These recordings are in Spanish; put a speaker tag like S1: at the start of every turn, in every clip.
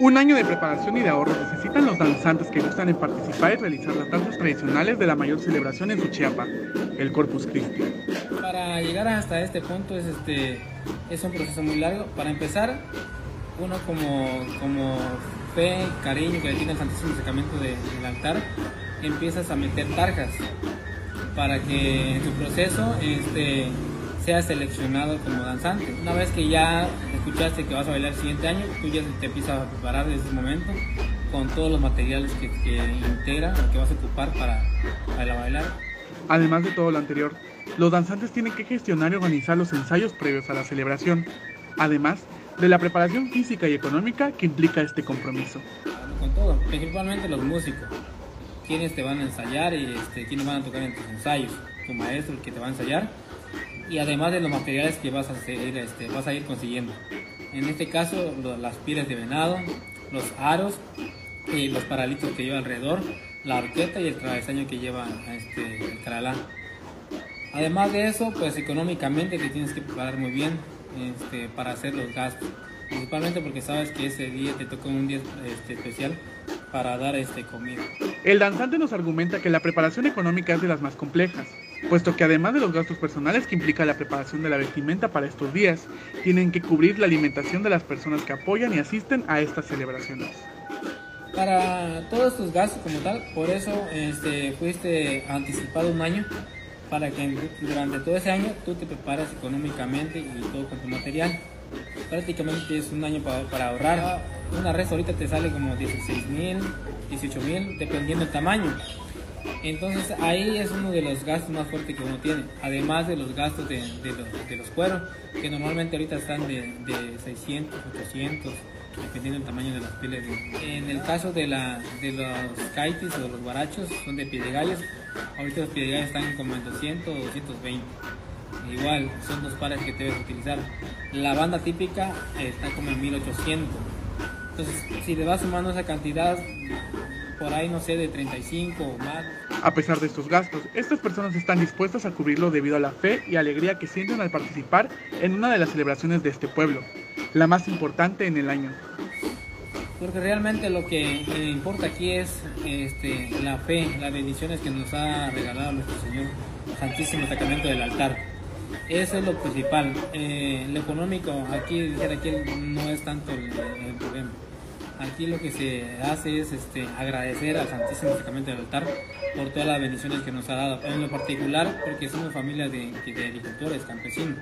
S1: Un año de preparación y de ahorro necesitan los danzantes que gustan en participar y realizar las danzas tradicionales de la mayor celebración en Suchiapa, el Corpus Christi.
S2: Para llegar hasta este punto es, este, es un proceso muy largo. Para empezar, uno como, como fe, cariño que le tiene el Santísimo Sacramento de- del altar, empiezas a meter tarjas para que en tu proceso este, seas seleccionado como danzante. Una vez que ya escuchaste que vas a bailar el siguiente año, tú ya te empiezas a preparar desde ese momento con todos los materiales que, que integran o que vas a ocupar para, para bailar.
S1: Además de todo lo anterior, los danzantes tienen que gestionar y organizar los ensayos previos a la celebración, además de la preparación física y económica que implica este compromiso.
S2: con todo, principalmente los músicos, quienes te van a ensayar y este, quienes van a tocar en tus ensayos, tu maestro el que te va a ensayar y además de los materiales que vas a, hacer, este, vas a ir consiguiendo. En este caso, lo- las pieles de venado, los aros, y los paralitos que lleva alrededor, la arqueta y el travesaño que lleva este, el caralá. Además de eso, pues económicamente te tienes que preparar muy bien este, para hacer los gastos. Principalmente porque sabes que ese día te toca un día este, especial para dar este, comida.
S1: El danzante nos argumenta que la preparación económica es de las más complejas, puesto que además de los gastos personales que implica la preparación de la vestimenta para estos días, tienen que cubrir la alimentación de las personas que apoyan y asisten a estas celebraciones.
S2: Para todos tus gastos como tal, por eso este, fuiste anticipado un año para que durante todo ese año tú te prepares económicamente y todo con tu material. Prácticamente es un año para, ahorrar. Una red ahorita te sale como 16 mil, 18 mil, dependiendo del tamaño. Entonces ahí es uno de los gastos más fuertes que uno tiene, además de los gastos de, los, de los cueros, que normalmente ahorita están de, de 600, 800, dependiendo del tamaño de las pieles. En el caso de, los kaitis o los guarachos, son de pie de gallos, ahorita los pie de gallos están como en 200 o 220. Igual, son dos pares que debes utilizar. La banda típica está como en 1800. Entonces, si le vas sumando esa cantidad, por ahí no sé, de 35 o más,
S1: A pesar de estos gastos, estas personas están dispuestas a cubrirlo debido a la fe y alegría que sienten al participar en una de las celebraciones de este pueblo, la más importante en el año.
S2: Porque realmente lo que eh, importa aquí es este, la fe, las bendiciones que nos ha regalado nuestro Señor Santísimo Sacramento del altar. Eso es lo principal. Eh, lo económico, aquí, dijera aquí no es tanto el, el problema. Aquí lo que se hace es este, agradecer al Santísimo Sacramento del altar por todas las bendiciones que nos ha dado. En lo particular, porque somos familia de, agricultores, campesinos,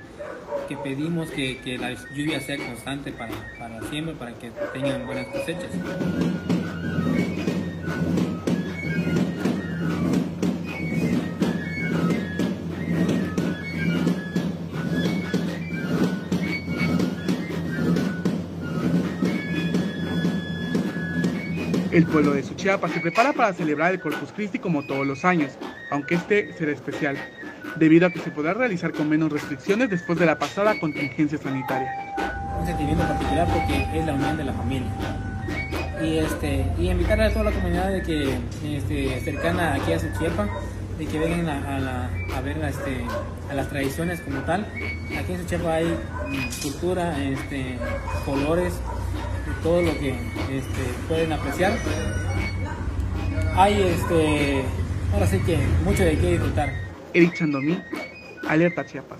S2: que pedimos que, que la lluvia sea constante para, para siempre, para que tengan buenas cosechas.
S1: El pueblo de Suchiapa se prepara para celebrar el Corpus Christi como todos los años, aunque este será especial, debido a que se podrá realizar con menos restricciones después de la pasada contingencia sanitaria.
S2: un sentimiento particular porque es la unión de la familia. Y, este, y invitar a toda la comunidad de que, este, cercana aquí a Suchiapa, de que vengan a, la- a ver este, a las tradiciones como tal. Aquí en Suchiapa hay mm, cultura, este, colores, todo lo que este, pueden apreciar. Hay este, ahora sí que mucho de qué disfrutar.
S1: Eric Chandomí, Alerta Chiapas.